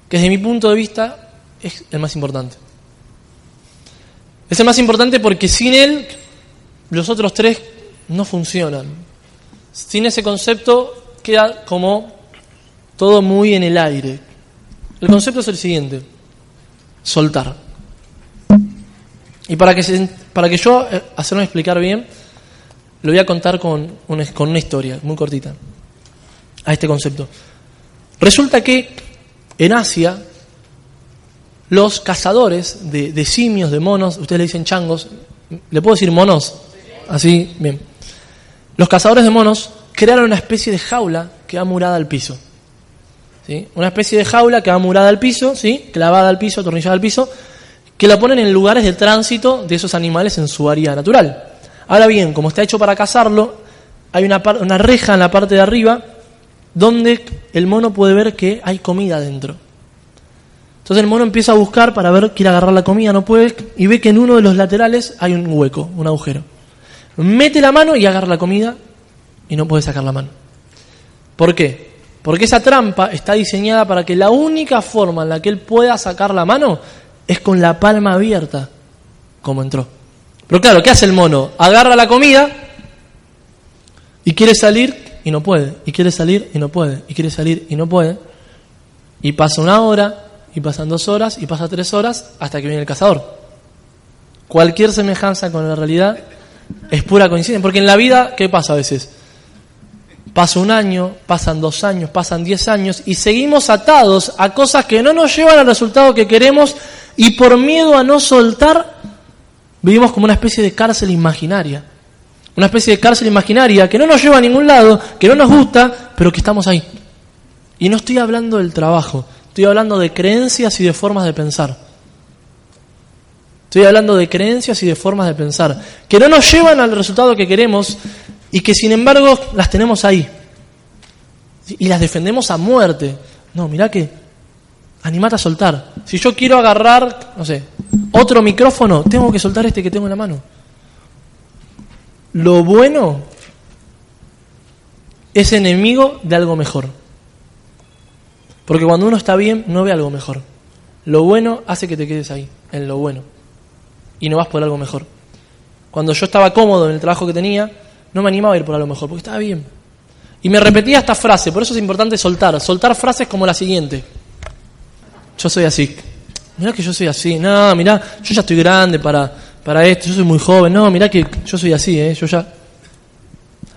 que desde mi punto de vista es el más importante. Es el más importante porque sin él los otros tres no funcionan. Sin ese concepto queda como todo muy en el aire. El concepto es el siguiente, soltar. Y para que, se, para que yo, eh, hacerme explicar bien, lo voy a contar con una, con una historia muy cortita a este concepto. Resulta que en Asia los cazadores de, simios, de monos, ustedes le dicen changos, ¿le puedo decir monos? Así, bien. Los cazadores de monos crearon una especie de jaula que va murada al piso. ¿sí? Una especie de jaula que va murada al piso, ¿sí? clavada al piso, atornillada al piso, que la ponen en lugares de tránsito de esos animales en su área natural. Ahora bien, como está hecho para cazarlo, hay una, una reja en la parte de arriba donde el mono puede ver que hay comida dentro. Entonces el mono empieza a buscar para ver, quiere agarrar la comida, no puede, y ve que en uno de los laterales hay un hueco, un agujero. Mete la mano y agarra la comida y no puede sacar la mano. ¿Por qué? Porque esa trampa está diseñada para que la única forma en la que él pueda sacar la mano es con la palma abierta, como entró. Pero claro, ¿qué hace el mono? Agarra la comida y quiere salir y no puede, y quiere salir y no puede, y quiere salir y no puede. Y pasa una hora, y pasan dos horas, y pasa tres horas, hasta que viene el cazador. Cualquier semejanza con la realidad es pura coincidencia, porque en la vida, ¿qué pasa a veces? Pasa un año, pasan dos años, pasan diez años, y seguimos atados a cosas que no nos llevan al resultado que queremos, y por miedo a no soltar, Vivimos como una especie de cárcel imaginaria. Una especie de cárcel imaginaria que no nos lleva a ningún lado, que no nos gusta, pero que estamos ahí. Y no estoy hablando del trabajo, estoy hablando de creencias y de formas de pensar. Estoy hablando de creencias y de formas de pensar, que no nos llevan al resultado que queremos y que sin embargo las tenemos ahí. Y las defendemos a muerte. No, mirá que animate a soltar. Si yo quiero agarrar, no sé, Otro micrófono, tengo que soltar este que tengo en la mano. Lo bueno es enemigo de algo mejor. Porque cuando uno está bien, no ve algo mejor. Lo bueno hace que te quedes ahí, en lo bueno. Y no vas por algo mejor. Cuando yo estaba cómodo en el trabajo que tenía, no me animaba a ir por algo mejor, porque estaba bien. Y me repetía esta frase, por eso es importante soltar. Soltar frases como la siguiente. Yo soy así. Mirá que yo soy así. No, mirá, yo ya estoy grande para, para esto, yo soy muy joven. No, mirá que yo soy así, ¿eh? Yo ya...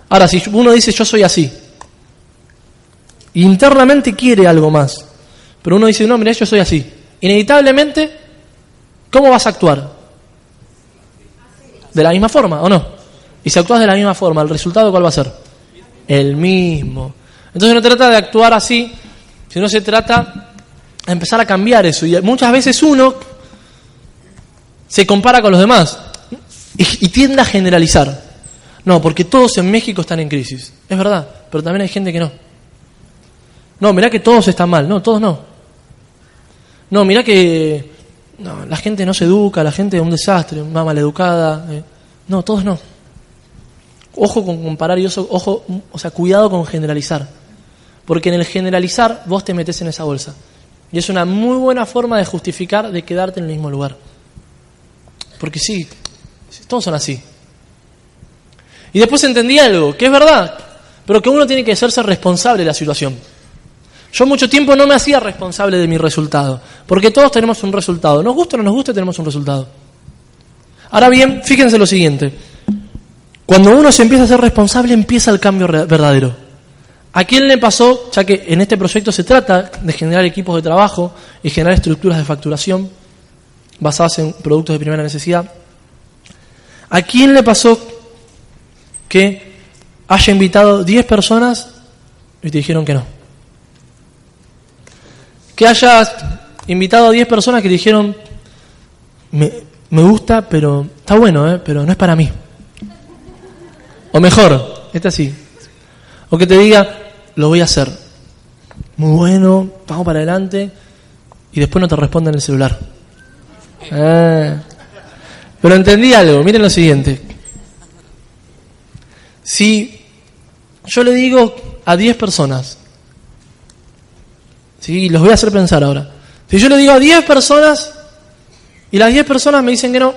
Ahora, si uno dice yo soy así, internamente quiere algo más, pero uno dice, no, mirá, yo soy así. Inevitablemente, ¿cómo vas a actuar? ¿De la misma forma o no? Y si actúas de la misma forma, ¿el resultado cuál va a ser? El mismo. Entonces no trata de actuar así, sino se trata de empezar a cambiar eso. Y muchas veces uno se compara con los demás y, y tiende a generalizar. No, porque todos en México están en crisis. Es verdad, pero también hay gente que no. No, mirá que todos están mal. No, todos no. No, mirá que no, la gente no se educa, la gente es un desastre, una maleducada. Eh. No, todos no. Ojo con comparar y ojo, ojo, o sea, cuidado con generalizar. Porque en el generalizar vos te metes en esa bolsa. Y es una muy buena forma de justificar de quedarte en el mismo lugar. Porque sí, todos son así. Y después entendí algo, que es verdad, pero que uno tiene que hacerse responsable de la situación. Yo mucho tiempo no me hacía responsable de mi resultado, porque todos tenemos un resultado. Nos gusta o no nos gusta, tenemos un resultado. Ahora bien, fíjense lo siguiente. Cuando uno se empieza a ser responsable, empieza el cambio verdadero. ¿A quién le pasó, ya que en este proyecto se trata de generar equipos de trabajo y generar estructuras de facturación basadas en productos de primera necesidad? ¿A quién le pasó que haya invitado 10 personas y te dijeron que no? Que hayas invitado a 10 personas que dijeron, me, me gusta, pero está bueno, ¿eh? pero no es para mí. O mejor, este así. O que te diga, lo voy a hacer. Muy bueno, vamos para adelante. Y después no te responde en el celular. Eh. Pero entendí algo, miren lo siguiente. Si yo le digo a 10 personas, ¿sí? los voy a hacer pensar ahora. Si yo le digo a 10 personas y las 10 personas me dicen que no,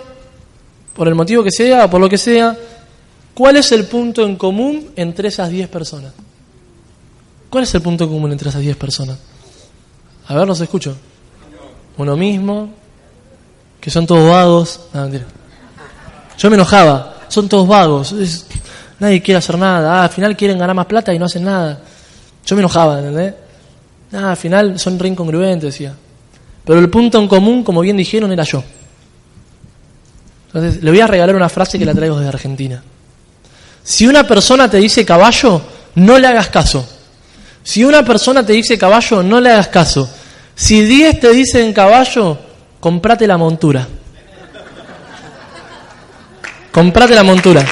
por el motivo que sea por lo que sea, ¿cuál es el punto en común entre esas 10 personas? ¿Cuál es el punto en común entre esas 10 personas? A ver, los escucho. Uno mismo, que son todos vagos. Yo me enojaba, son todos vagos. nadie quiere hacer nada. Ah, al final quieren ganar más plata y no hacen nada. Yo me enojaba, ¿entendés? Ah, al final son re incongruentes, decía. Pero el punto en común, como bien dijeron, era yo. Entonces, le voy a regalar una frase que la traigo desde Argentina. Si una persona te dice caballo, no le hagas caso. Si una persona te dice caballo, no le hagas caso. Si 10 te dicen caballo, comprate la montura. Comprate la montura.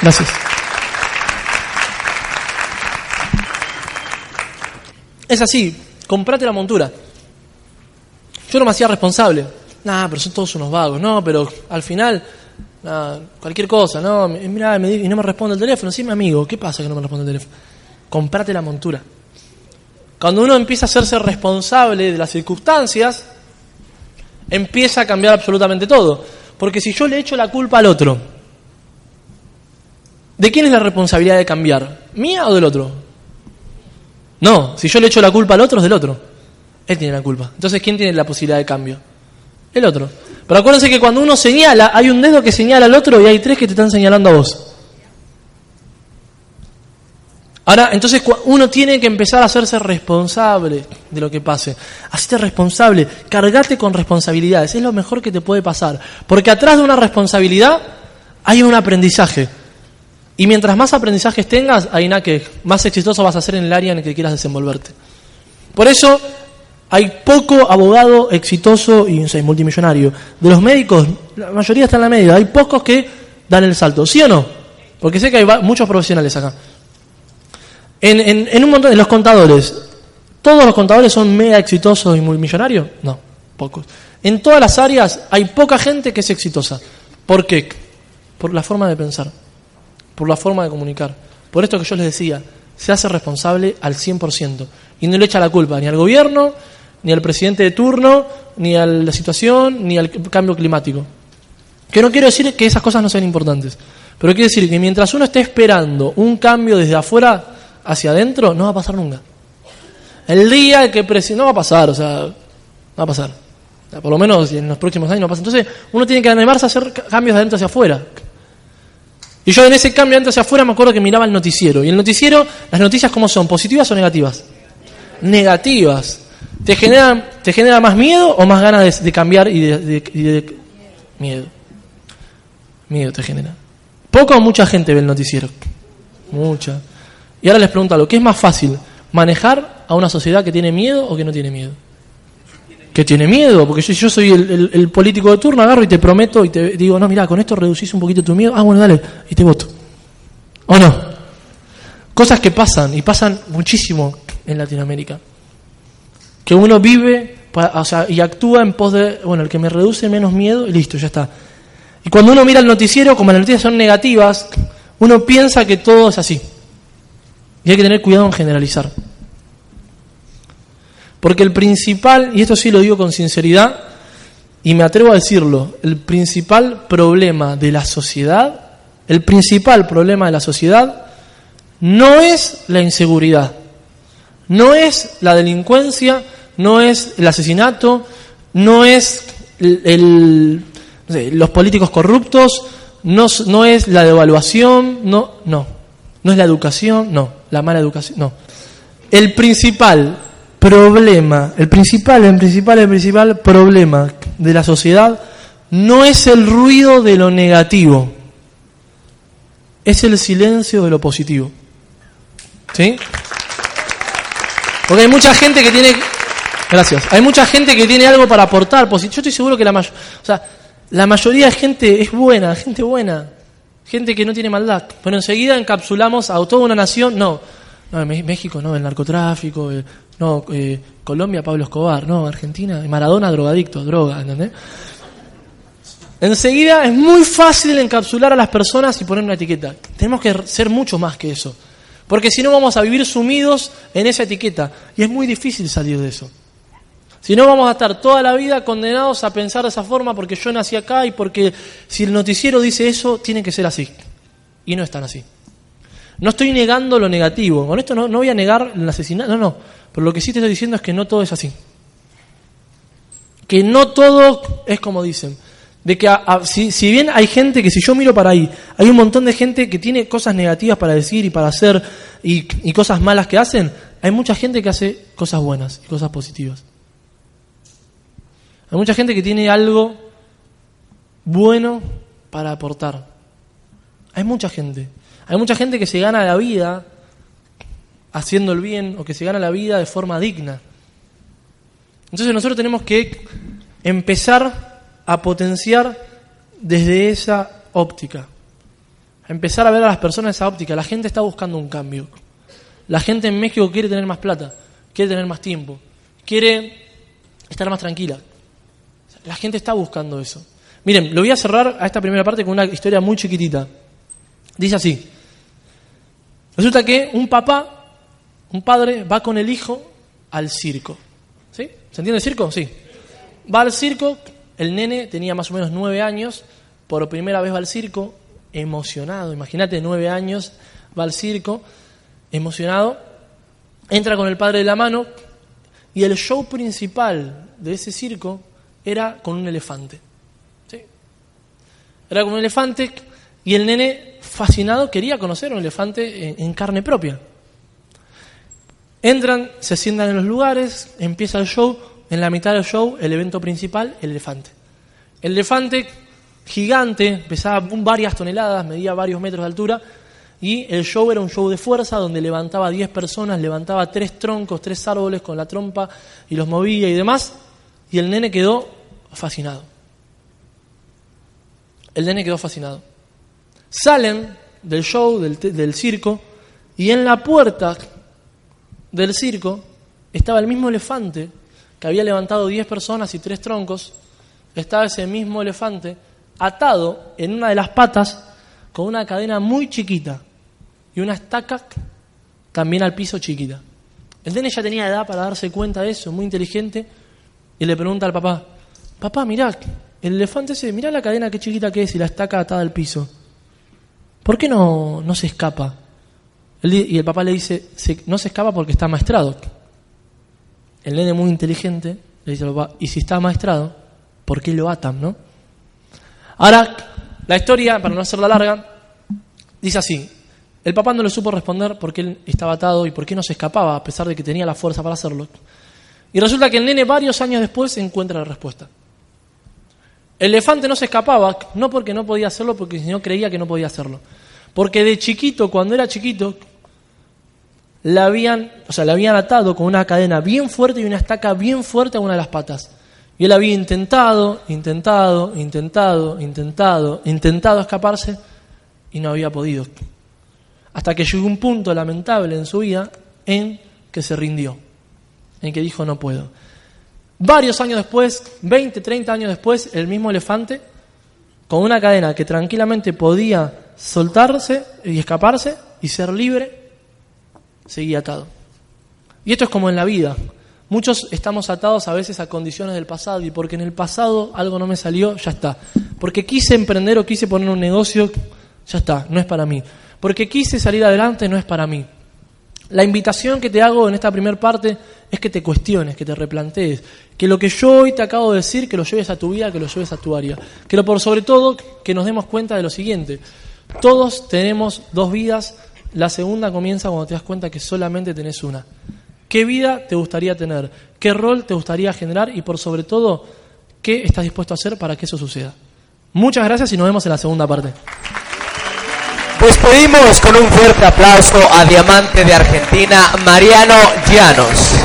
Gracias. Es así, comprate la montura. Yo no me hacía responsable. Nah, pero son todos unos vagos. No, pero al final, cualquier cosa, no, mira, me, y no me responde el teléfono. Sí, mi amigo, ¿qué pasa que no me responde el teléfono? Comprate la montura. Cuando uno empieza a hacerse responsable de las circunstancias, empieza a cambiar absolutamente todo. Porque si yo le echo la culpa al otro, ¿de quién es la responsabilidad de cambiar? ¿Mía o del otro? No, si yo le echo la culpa al otro, es del otro. Él tiene la culpa. Entonces, ¿quién tiene la posibilidad de cambio? El otro. Pero acuérdense que cuando uno señala, hay un dedo que señala al otro y hay tres que te están señalando a vos. Ahora, entonces uno tiene que empezar a hacerse responsable de lo que pase. Hacete responsable, cargate con responsabilidades, es lo mejor que te puede pasar. Porque atrás de una responsabilidad hay un aprendizaje. Y mientras más aprendizajes tengas, hay nada que más exitoso vas a ser en el área en el que quieras desenvolverte. Por eso hay poco abogado exitoso y multimillonario. De los médicos, la mayoría está en la media. Hay pocos que dan el salto. ¿Sí o no? Porque sé que hay muchos profesionales acá. En, un montón de los contadores, ¿todos los contadores son mega exitosos y multimillonarios? No, pocos. En todas las áreas hay poca gente que es exitosa. ¿Por qué? Por la forma de pensar, por la forma de comunicar. Por esto que yo les decía, se hace responsable al 100% y no le echa la culpa ni al gobierno, ni al presidente de turno, ni a la situación, ni al cambio climático. Que no quiero decir que esas cosas no sean importantes, pero quiero decir que mientras uno esté esperando un cambio desde afuera hacia adentro, no va a pasar nunca. El día que no va a pasar, o sea, no va a pasar. por lo menos en los próximos años no pasa. Entonces, uno tiene que animarse a hacer cambios de adentro hacia afuera. Y yo en ese cambio adentro hacia afuera me acuerdo que miraba el noticiero. Y el noticiero, las noticias cómo son, positivas o negativas. Negativas. ¿Te genera, te genera más miedo o más ganas de, cambiar y de, Miedo. Miedo te genera. Poco o mucha gente ve el noticiero. Mucha. Y ahora les pregunto algo, ¿qué es más fácil? ¿Manejar a una sociedad que tiene miedo o que no tiene miedo? Que tiene miedo, porque yo, soy el, político de turno, agarro y te prometo y te digo, no, mira, con esto reducís un poquito tu miedo, ah, bueno, dale, y te voto. ¿O no? Cosas que pasan, y pasan muchísimo en Latinoamérica que uno vive o sea, y actúa en pos de, bueno, el que me reduce menos miedo y listo, ya está. Y cuando uno mira el noticiero, como las noticias son negativas, uno piensa que todo es así. Y hay que tener cuidado en generalizar. Porque el principal, y esto sí lo digo con sinceridad, y me atrevo a decirlo, el principal problema de la sociedad, el principal problema de la sociedad no es la inseguridad, no es la delincuencia, no es el asesinato, no es el, los políticos corruptos, no, no es la devaluación, no, no, no es la educación, no, la mala educación, no. El principal problema, el principal, el principal, el principal problema de la sociedad no es el ruido de lo negativo, es el silencio de lo positivo. ¿Sí? Porque hay mucha gente que tiene Gracias. Hay mucha gente que tiene algo para aportar. Yo estoy seguro que la, o sea, la mayoría de gente es buena, gente buena, gente que no tiene maldad. Pero enseguida encapsulamos a toda una nación. No, no México no, el narcotráfico. no, eh, Colombia, Pablo Escobar. No, Argentina, Maradona, drogadicto, droga, ¿entendés? Enseguida es muy fácil encapsular a las personas y poner una etiqueta. Tenemos que ser mucho más que eso. Porque si no vamos a vivir sumidos en esa etiqueta. Y es muy difícil salir de eso. Si no, vamos a estar toda la vida condenados a pensar de esa forma porque yo nací acá y porque si el noticiero dice eso, tiene que ser así. Y no es tan así. No estoy negando lo negativo. Con esto no, no voy a negar el asesinato. No, no. Pero lo que sí te estoy diciendo es que no todo es así. Que no todo es como dicen. De que si, si, bien hay gente que si yo miro para ahí, hay un montón de gente que tiene cosas negativas para decir y para hacer y, y cosas malas que hacen, hay mucha gente que hace cosas buenas y cosas positivas. Hay mucha gente que tiene algo bueno para aportar. Hay mucha gente. Hay mucha gente que se gana la vida haciendo el bien o que se gana la vida de forma digna. Entonces nosotros tenemos que empezar a potenciar desde esa óptica. A empezar a ver a las personas esa óptica. La gente está buscando un cambio. La gente en México quiere tener más plata, quiere tener más tiempo, quiere estar más tranquila, la gente está buscando eso. Miren, lo voy a cerrar a esta primera parte con una historia muy chiquitita. Dice así. Resulta que un papá, un padre, va con el hijo al circo. ¿Sí? ¿Se entiende el circo? Sí. Va al circo, el nene tenía más o menos nueve años, por primera vez va al circo, emocionado, imagínate, nueve años, va al circo, emocionado, entra con el padre de la mano y el show principal de ese circo era con un elefante. ¿sí? Era con un elefante y el nene, fascinado, quería conocer un elefante en, carne propia. Entran, se sientan en los lugares, empieza el show, en la mitad del show, el evento principal, el elefante. El elefante gigante, pesaba varias toneladas, medía varios metros de altura, y el show era un show de fuerza donde levantaba 10 personas, levantaba tres troncos, tres árboles con la trompa y los movía y demás. Y el nene quedó fascinado. El nene quedó fascinado. Salen del show, del, circo, y en la puerta del circo estaba el mismo elefante que había levantado 10 personas y tres troncos estaba ese mismo elefante atado en una de las patas con una cadena muy chiquita y una estaca también al piso chiquita. El nene ya tenía edad para darse cuenta de eso, muy inteligente, y le pregunta al papá, papá, mirá, el elefante ese, mirá la cadena qué chiquita que es y la estaca atada al piso. ¿Por qué no, no se escapa? y el papá le dice, no se escapa porque está maestrado. El nene muy inteligente le dice al papá, ¿y si está maestrado? ¿Por qué lo atan, no? Ahora, la historia, para no hacerla larga, dice así. El papá no le supo responder por qué él estaba atado y por qué no se escapaba, a pesar de que tenía la fuerza para hacerlo. Y resulta que el nene varios años después encuentra la respuesta. El elefante no se escapaba, no porque no podía hacerlo, porque el señor creía que no podía hacerlo. Porque de chiquito, cuando era chiquito, le habían, o sea, le habían atado con una cadena bien fuerte y una estaca bien fuerte a una de las patas. Y él había intentado, intentado, intentado, intentado, intentado escaparse y no había podido. Hasta que llegó un punto lamentable en su vida en que se rindió, en que dijo no puedo. Varios años después, 20, 30 años después, el mismo elefante, con una cadena que tranquilamente podía soltarse y escaparse y ser libre, seguía atado. Y esto es como en la vida. Muchos estamos atados a veces a condiciones del pasado y porque en el pasado algo no me salió, ya está. Porque quise emprender o quise poner un negocio, ya está, no es para mí. Porque quise salir adelante, no es para mí. La invitación que te hago en esta primera parte es que te cuestiones, que te replantees, que lo que yo hoy te acabo de decir, que lo lleves a tu vida, que lo lleves a tu área. Que lo por sobre todo, que nos demos cuenta de lo siguiente. Todos tenemos dos vidas, la segunda comienza cuando te das cuenta que solamente tenés una. ¿Qué vida te gustaría tener? ¿Qué rol te gustaría generar? Y por sobre todo, ¿qué estás dispuesto a hacer para que eso suceda? Muchas gracias y nos vemos en la segunda parte. Pues pedimos con un fuerte aplauso a Diamante de Argentina, Mariano Llanos.